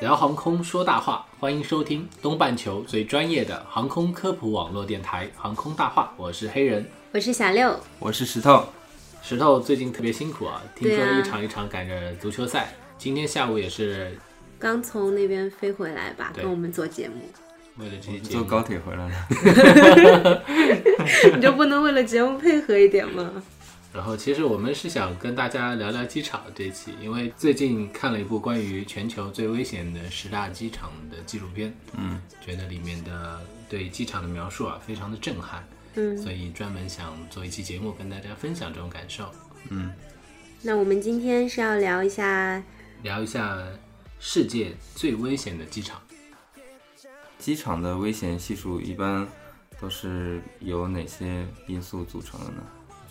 聊航空说大话，欢迎收听东半球最专业的航空科普网络电台《航空大话》，我是黑人我是小六，我是石头。石头。最近特别辛苦啊，听说一场一场赶着足球赛，今天下午也是刚从那边飞回来吧，对跟我们做节目，为了这些节目坐高铁回来了 你就不能为了节目配合一点吗？然后其实我们是想跟大家聊聊机场这一期，因为最近看了一部关于全球最危险的十大机场的纪录片，嗯，觉得里面的对机场的描述啊非常的震撼，嗯，所以专门想做一期节目跟大家分享这种感受，嗯。那我们今天是要聊一下，聊一下世界最危险的机场。机场的危险系数一般都是由哪些因素组成的呢？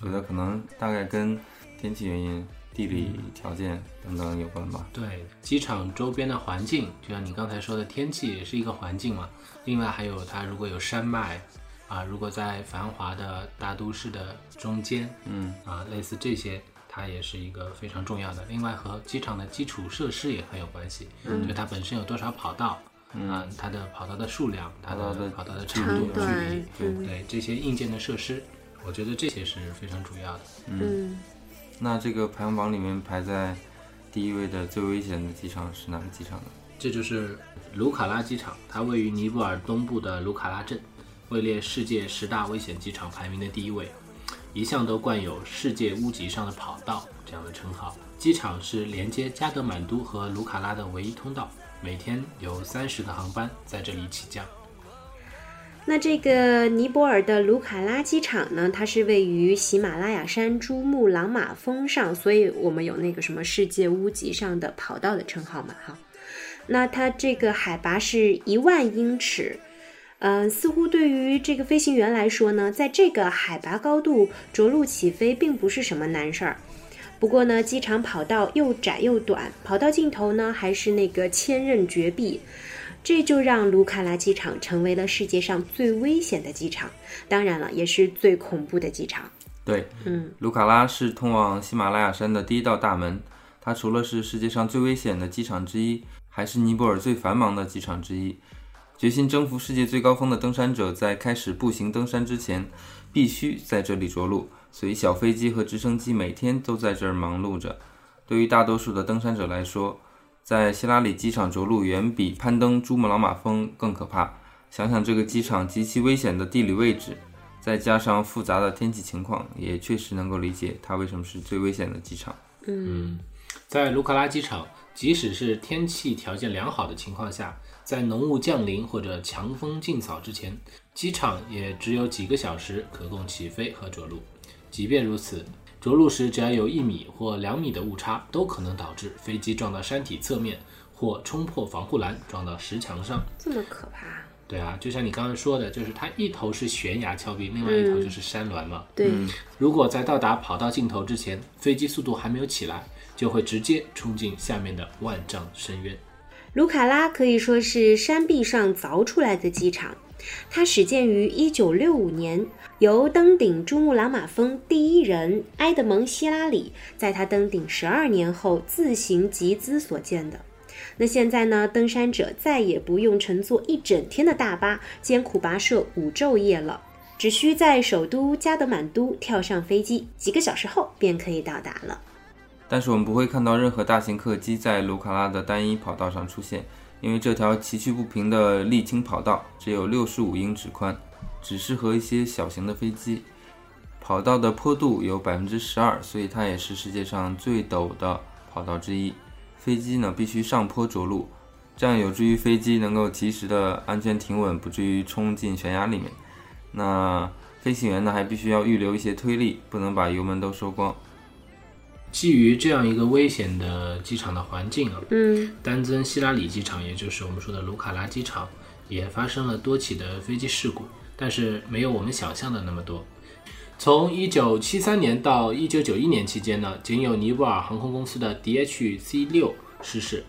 觉得可能大概跟天气原因、地理条件等等有关吧。对，机场周边的环境，就像你刚才说的，天气也是一个环境嘛。另外还有它如果有山脉啊，如果在繁华的大都市的中间，嗯啊，类似这些，它也是一个非常重要的。另外和机场的基础设施也很有关系，就它本身有多少跑道，嗯，它的跑道的数量，它的的跑道的长度、距离，嗯对这些硬件的设施，我觉得这些是非常主要的。嗯，那这个排行榜里面排在第一位的最危险的机场是哪个机场呢？这就是卢卡拉机场，它位于尼泊尔东部的卢卡拉镇，位列世界十大危险机场排名的第一位，一向都冠有“世界屋脊上的跑道”这样的称号。机场是连接加德满都和卢卡拉的唯一通道，每天有三十个航班在这里起降。那这个尼泊尔的卢卡拉机场呢，它是位于喜马拉雅山珠穆朗玛峰上，所以我们有那个什么世界屋脊上的跑道的称号嘛，哈。那它这个海拔是一万英尺，嗯、似乎对于这个飞行员来说呢，在这个海拔高度着陆起飞并不是什么难事儿。不过呢，机场跑道又窄又短，跑道尽头呢还是那个千仞绝壁，这就让卢卡拉机场成为了世界上最危险的机场，当然了，也是最恐怖的机场。对，嗯，卢卡拉是通往喜马拉雅山的第一道大门。它除了是世界上最危险的机场之一，还是尼泊尔最繁忙的机场之一。决心征服世界最高峰的登山者在开始步行登山之前，必须在这里着陆，所以小飞机和直升机每天都在这儿忙碌着。对于大多数的登山者来说，在希拉里机场着陆远比攀登珠穆朗玛峰更可怕。想想这个机场极其危险的地理位置，再加上复杂的天气情况，也确实能够理解它为什么是最危险的机场。嗯在卢卡拉机场，即使是天气条件良好的情况下，在浓雾降临或者强风劲扫之前，机场也只有几个小时可供起飞和着陆。即便如此，着陆时只要有一米或两米的误差，都可能导致飞机撞到山体侧面，或冲破防护栏撞到石墙上。这么可怕？对啊，就像你刚刚说的，就是它一头是悬崖峭壁，另外一头就是山峦嘛。对，如果在到达跑道尽头之前，飞机速度还没有起来，就会直接冲进下面的万丈深渊。卢卡拉可以说是山壁上凿出来的机场。它始建于1965年，由登顶珠穆朗玛峰第一人埃德蒙·希拉里在他登顶十二年后自行集资所建的。那现在呢，登山者再也不用乘坐一整天的大巴，艰苦跋涉五昼夜了，只需在首都加德满都跳上飞机，几个小时后便可以到达了。但是我们不会看到任何大型客机在卢卡拉的单一跑道上出现，因为这条崎岖不平的沥青跑道只有六十五英尺宽，只适合一些小型的飞机。跑道的坡度有百分之十二，所以它也是世界上最陡的跑道之一。飞机呢必须上坡着陆，这样有助于飞机能够及时的安全停稳，不至于冲进悬崖里面。那飞行员呢还必须要预留一些推力，不能把油门都收光。基于这样一个危险的机场的环境啊，嗯，丹增希拉里机场，也就是我们说的卢卡拉机场，也发生了多起的飞机事故，但是没有我们想象的那么多。从一九七三年到一九九一年期间呢，仅有尼泊尔航空公司的 DHC 六失事。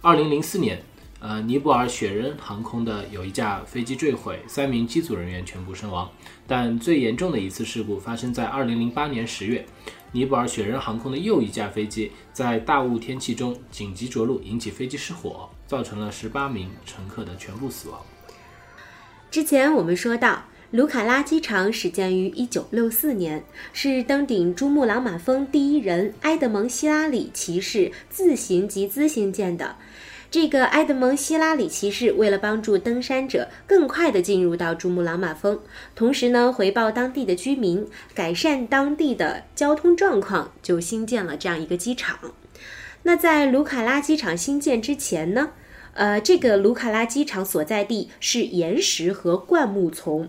二零零四年，呃，尼泊尔雪人航空的有一架飞机坠毁，三名机组人员全部身亡。但最严重的一次事故发生在二零零八年10月，尼泊尔雪人航空的又一架飞机在大雾天气中紧急着陆，引起飞机失火，造成了18名乘客的全部死亡。之前我们说到，卢卡拉机场始建于1964年，是登顶珠穆朗玛峰第一人埃德蒙·希拉里骑士自行集资兴建的。这个埃德蒙·希拉里骑士为了帮助登山者更快地进入到珠穆朗玛峰，同时呢回报当地的居民，改善当地的交通状况，就新建了这样一个机场。那在卢卡拉机场新建之前呢，呃，这个卢卡拉机场所在地是岩石和灌木丛。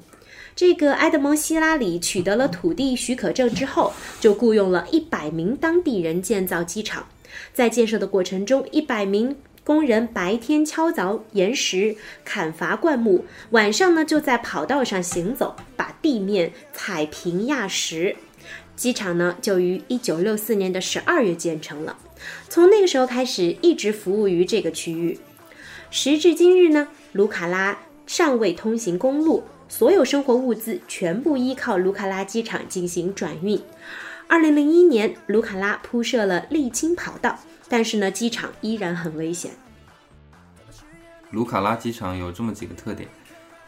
这个埃德蒙·希拉里取得了土地许可证之后，就雇佣了一百名当地人建造机场。在建设的过程中，一百名工人白天敲凿岩石、砍伐灌木，晚上呢就在跑道上行走，把地面踩平压实。机场呢就于一九六四年的十二月建成了，从那个时候开始一直服务于这个区域。时至今日呢，卢卡拉尚未通行公路，所有生活物资全部依靠卢卡拉机场进行转运。二零零一年，卢卡拉铺设了沥青跑道，但是呢，机场依然很危险。卢卡拉机场有这么几个特点，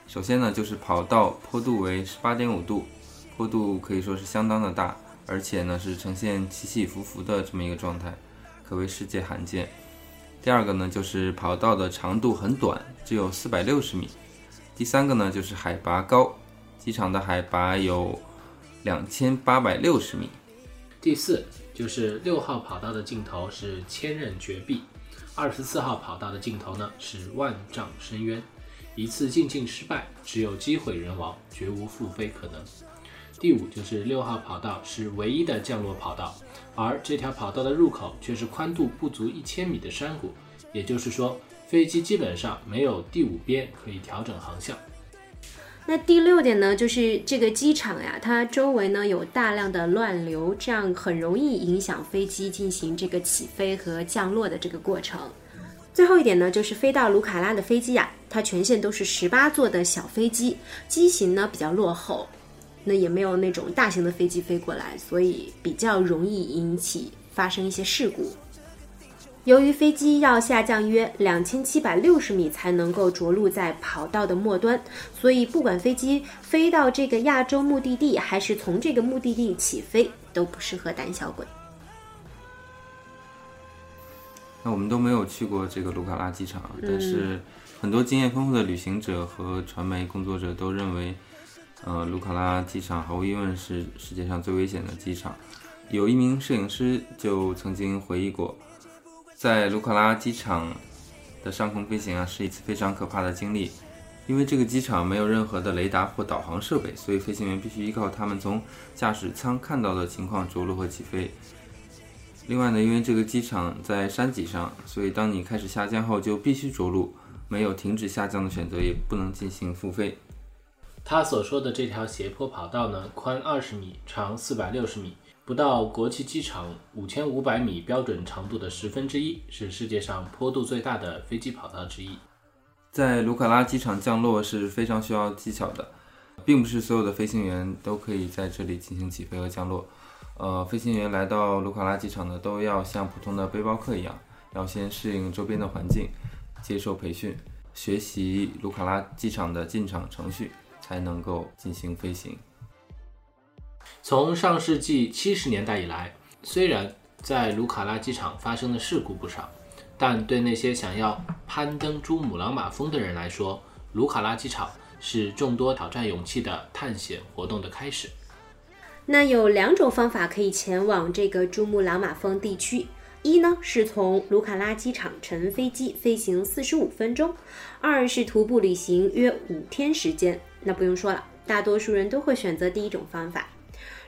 首先呢，就是跑道坡度为十八点五度，坡度可以说是相当的大，而且呢是呈现起起伏伏的这么一个状态，可谓世界罕见。第二个呢，就是跑道的长度很短，只有四百六十米。第三个呢，就是海拔高，机场的海拔有两千八百六十米。第四就是六号跑道的尽头是千仞绝壁，二十四号跑道的尽头呢是万丈深渊，一次进境失败，只有机毁人亡，绝无复飞可能。第五就是六号跑道是唯一的降落跑道，而这条跑道的入口却是宽度不足一千米的山谷，也就是说，飞机基本上没有第五边可以调整航向。那第六点呢，就是这个机场呀，它周围呢有大量的乱流，这样很容易影响飞机进行这个起飞和降落的这个过程。最后一点呢，就是飞到卢卡拉的飞机呀，它全线都是十八座的小飞机，机型呢比较落后，那也没有那种大型的飞机飞过来，所以比较容易引起发生一些事故。由于飞机要下降约两千七百六十米才能够着陆在跑道的末端，所以不管飞机飞到这个亚洲目的地，还是从这个目的地起飞，都不适合胆小鬼。那我们都没有去过这个卢卡拉机场，但是很多经验丰富的旅行者和传媒工作者都认为，呃，卢卡拉机场毫无疑问是世界上最危险的机场。有一名摄影师就曾经回忆过，在卢卡拉机场的上空飞行啊，是一次非常可怕的经历。因为这个机场没有任何的雷达或导航设备，所以飞行员必须依靠他们从驾驶舱看到的情况着陆和起飞。另外呢，因为这个机场在山脊上，所以当你开始下降后就必须着陆，没有停止下降的选择，也不能进行复飞。他所说的这条斜坡跑道呢，宽二十米，长四百六十米，不到国际机场五千五百米标准长度的十分之一，是世界上坡度最大的飞机跑道之一。在卢卡拉机场降落是非常需要技巧的，并不是所有的飞行员都可以在这里进行起飞和降落。呃，飞行员来到卢卡拉机场呢，都要像普通的背包客一样，要先适应周边的环境，接受培训，学习卢卡拉机场的进场程序，才能够进行飞行。从上世纪七十年代以来，虽然在卢卡拉机场发生的事故不少，但对那些想要攀登珠穆朗玛峰的人来说，卢卡拉机场是众多挑战勇气的探险活动的开始。那有两种方法可以前往这个珠穆朗玛峰地区，一呢是从卢卡拉机场乘飞机飞行四十五分钟，二是徒步旅行约五天时间。那不用说了，大多数人都会选择第一种方法。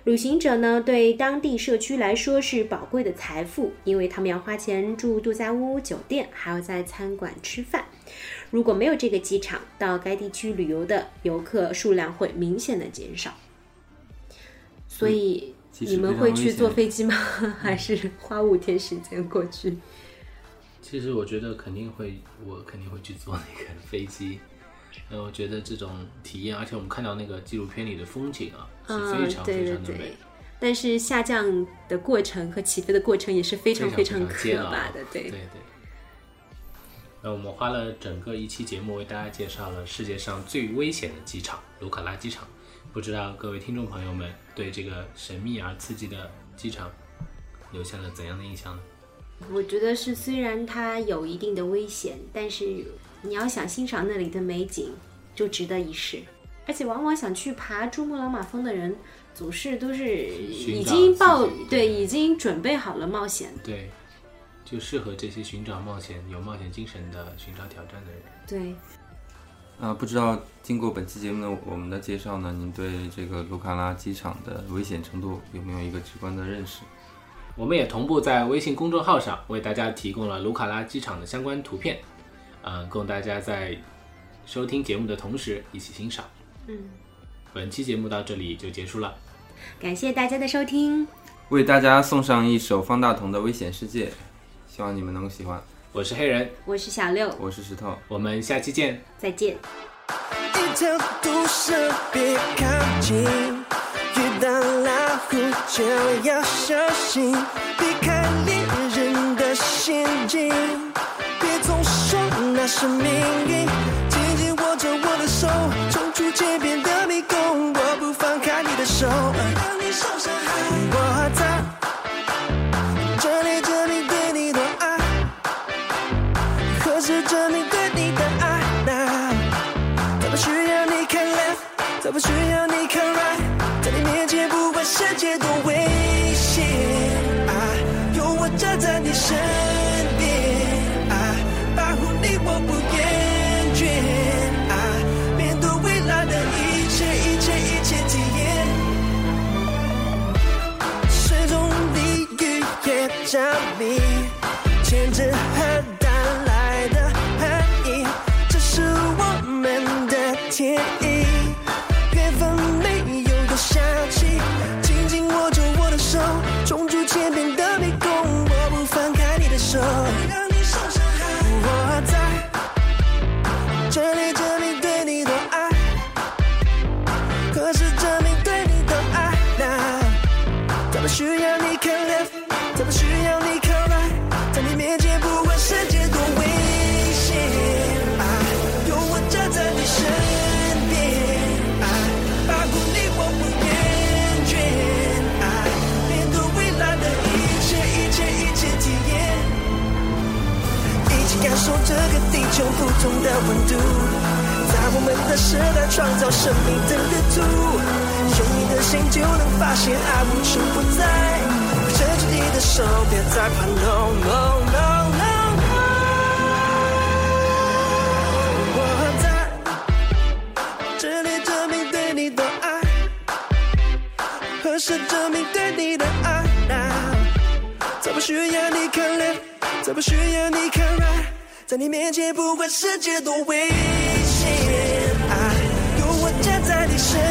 旅行者呢，对当地社区来说是宝贵的财富，因为他们要花钱住度假屋、酒店，还要在餐馆吃饭。如果没有这个机场，到该地区旅游的游客数量会明显的减少。所以你们会去坐飞机吗？还是花五天时间过去？其实我觉得肯定会，我肯定会去坐那个飞机。呃，我觉得这种体验，而且我们看到那个纪录片里的风景啊，是嗯非常非常的美对。但是下降的过程和起飞的过程也是非常非常可怕的，对对对。那我们花了整个一期节目为大家介绍了世界上最危险的机场——卢卡拉机场。不知道各位听众朋友们对这个神秘而刺激的机场留下了怎样的印象呢？我觉得是，虽然它有一定的危险，但是你要想欣赏那里的美景，就值得一试。而且，往往想去爬珠穆朗玛峰的人，总是都是已经报对，已经准备好了冒险。对，就适合这些寻找冒险、有冒险精神的寻找挑战的人。对，啊，不知道经过本期节目的我们的介绍呢，您对这个卢卡拉机场的危险程度有没有一个直观的认识？我们也同步在微信公众号上为大家提供了卢卡拉机场的相关图片，嗯、供大家在收听节目的同时一起欣赏。嗯，本期节目到这里就结束了，感谢大家的收听，为大家送上一首方大同的《危险世界》，希望你们能够喜欢。我是黑人，我是小六，我是石头。我们下期见。再见。一条毒蛇别靠近，遇到老虎就要小心，避开猎人的陷阱，别总说那是命运，紧紧握着我的手，冲出街边的迷宫，我不放开你的手，让你受伤害。我在这里，这里对你的爱，可是证明对你的爱 now。再不需要你看 left，再不需要你看 right，世界多危险，啊，有我站在你身边，啊，保护你我不厌倦，啊，面对未来的一切一切一切体验，水中鲤鱼也着迷，用不同的温度，在我们的时代创造生命的热度。用你的心就能发现爱无处不在，牵住你的手，别再怕，no no no no no。我在这里证明对你的爱，何时证明对你的爱再不需要你看 left，再不需要你看 rai 在你面前不管世界多危险，啊，有我站在你身